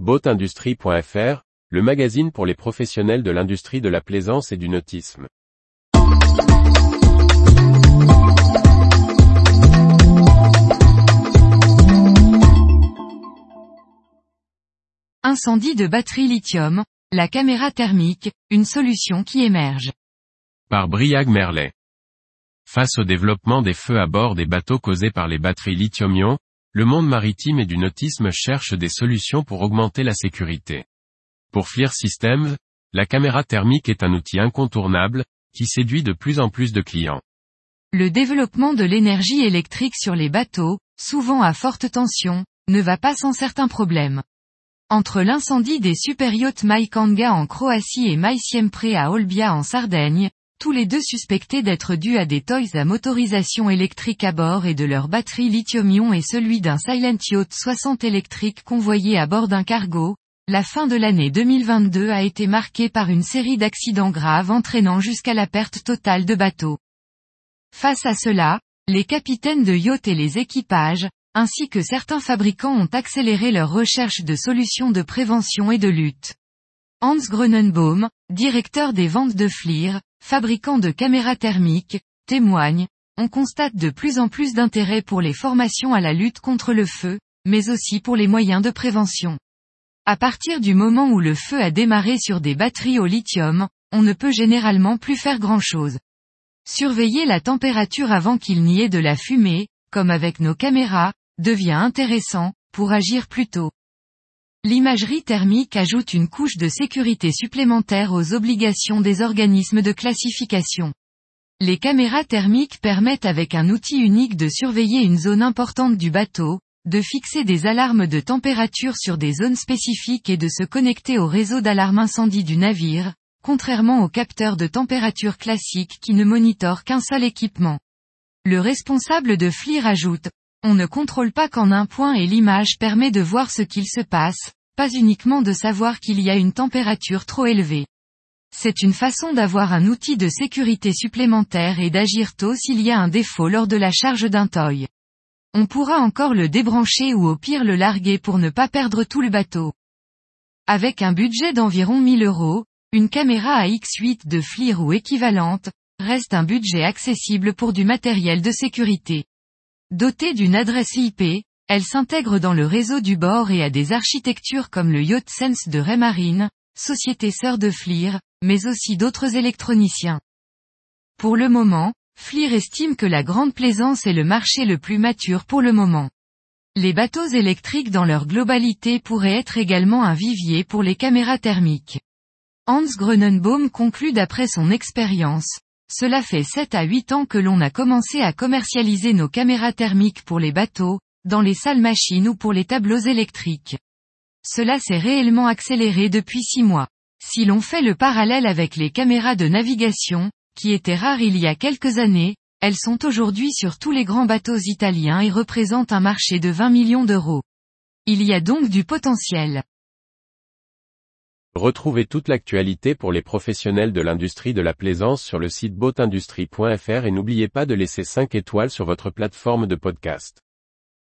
Boatindustrie.fr, le magazine pour les professionnels de l'industrie de la plaisance et du nautisme. Incendie de batterie lithium, la caméra thermique, une solution qui émerge. Par Briag Merlet. Face au développement des feux à bord des bateaux causés par les batteries lithium-ion, le monde maritime et du nautisme cherche des solutions pour augmenter la sécurité. Pour FLIR Systems, la caméra thermique est un outil incontournable, qui séduit de plus en plus de clients. Le développement de l'énergie électrique sur les bateaux, souvent à forte tension, ne va pas sans certains problèmes. Entre l'incendie des superyachts Maikanga en Croatie et Maïsiempre à Olbia en Sardaigne, tous les deux suspectés d'être dus à des toys à motorisation électrique à bord et de leur batterie lithium-ion et celui d'un Silent Yacht 60 électrique convoyé à bord d'un cargo, la fin de l'année 2022 a été marquée par une série d'accidents graves entraînant jusqu'à la perte totale de bateaux. Face à cela, les capitaines de yachts et les équipages, ainsi que certains fabricants ont accéléré leur recherche de solutions de prévention et de lutte. Hans Grunenbaum, directeur des ventes de FLIR, fabricant de caméras thermiques, témoigne, on constate de plus en plus d'intérêt pour les formations à la lutte contre le feu, mais aussi pour les moyens de prévention. À partir du moment où le feu a démarré sur des batteries au lithium, on ne peut généralement plus faire grand-chose. Surveiller la température avant qu'il n'y ait de la fumée, comme avec nos caméras, devient intéressant, pour agir plus tôt. L'imagerie thermique ajoute une couche de sécurité supplémentaire aux obligations des organismes de classification. Les caméras thermiques permettent avec un outil unique de surveiller une zone importante du bateau, de fixer des alarmes de température sur des zones spécifiques et de se connecter au réseau d'alarme incendie du navire, contrairement aux capteurs de température classiques qui ne monitorent qu'un seul équipement. Le responsable de FLIR ajoute, on ne contrôle pas qu'en un point et l'image permet de voir ce qu'il se passe, pas uniquement de savoir qu'il y a une température trop élevée. C'est une façon d'avoir un outil de sécurité supplémentaire et d'agir tôt s'il y a un défaut lors de la charge d'un toy. On pourra encore le débrancher ou au pire le larguer pour ne pas perdre tout le bateau. Avec un budget d'environ 1000 euros, une caméra AX8 de FLIR ou équivalente, reste un budget accessible pour du matériel de sécurité. Dotée d'une adresse IP, elle s'intègre dans le réseau du bord et a des architectures comme le Yacht Sense de Raymarine, société sœur de FLIR, mais aussi d'autres électroniciens. Pour le moment, FLIR estime que la grande plaisance est le marché le plus mature pour le moment. Les bateaux électriques dans leur globalité pourraient être également un vivier pour les caméras thermiques. Hans Grunenbaum conclut d'après son expérience, cela fait 7 à 8 ans que l'on a commencé à commercialiser nos caméras thermiques pour les bateaux, dans les salles machines ou pour les tableaux électriques. Cela s'est réellement accéléré depuis 6 mois. Si l'on fait le parallèle avec les caméras de navigation, qui étaient rares il y a quelques années, elles sont aujourd'hui sur tous les grands bateaux italiens et représentent un marché de 20 millions d'euros. Il y a donc du potentiel. Retrouvez toute l'actualité pour les professionnels de l'industrie de la plaisance sur le site boatindustrie.fr et n'oubliez pas de laisser 5 étoiles sur votre plateforme de podcast.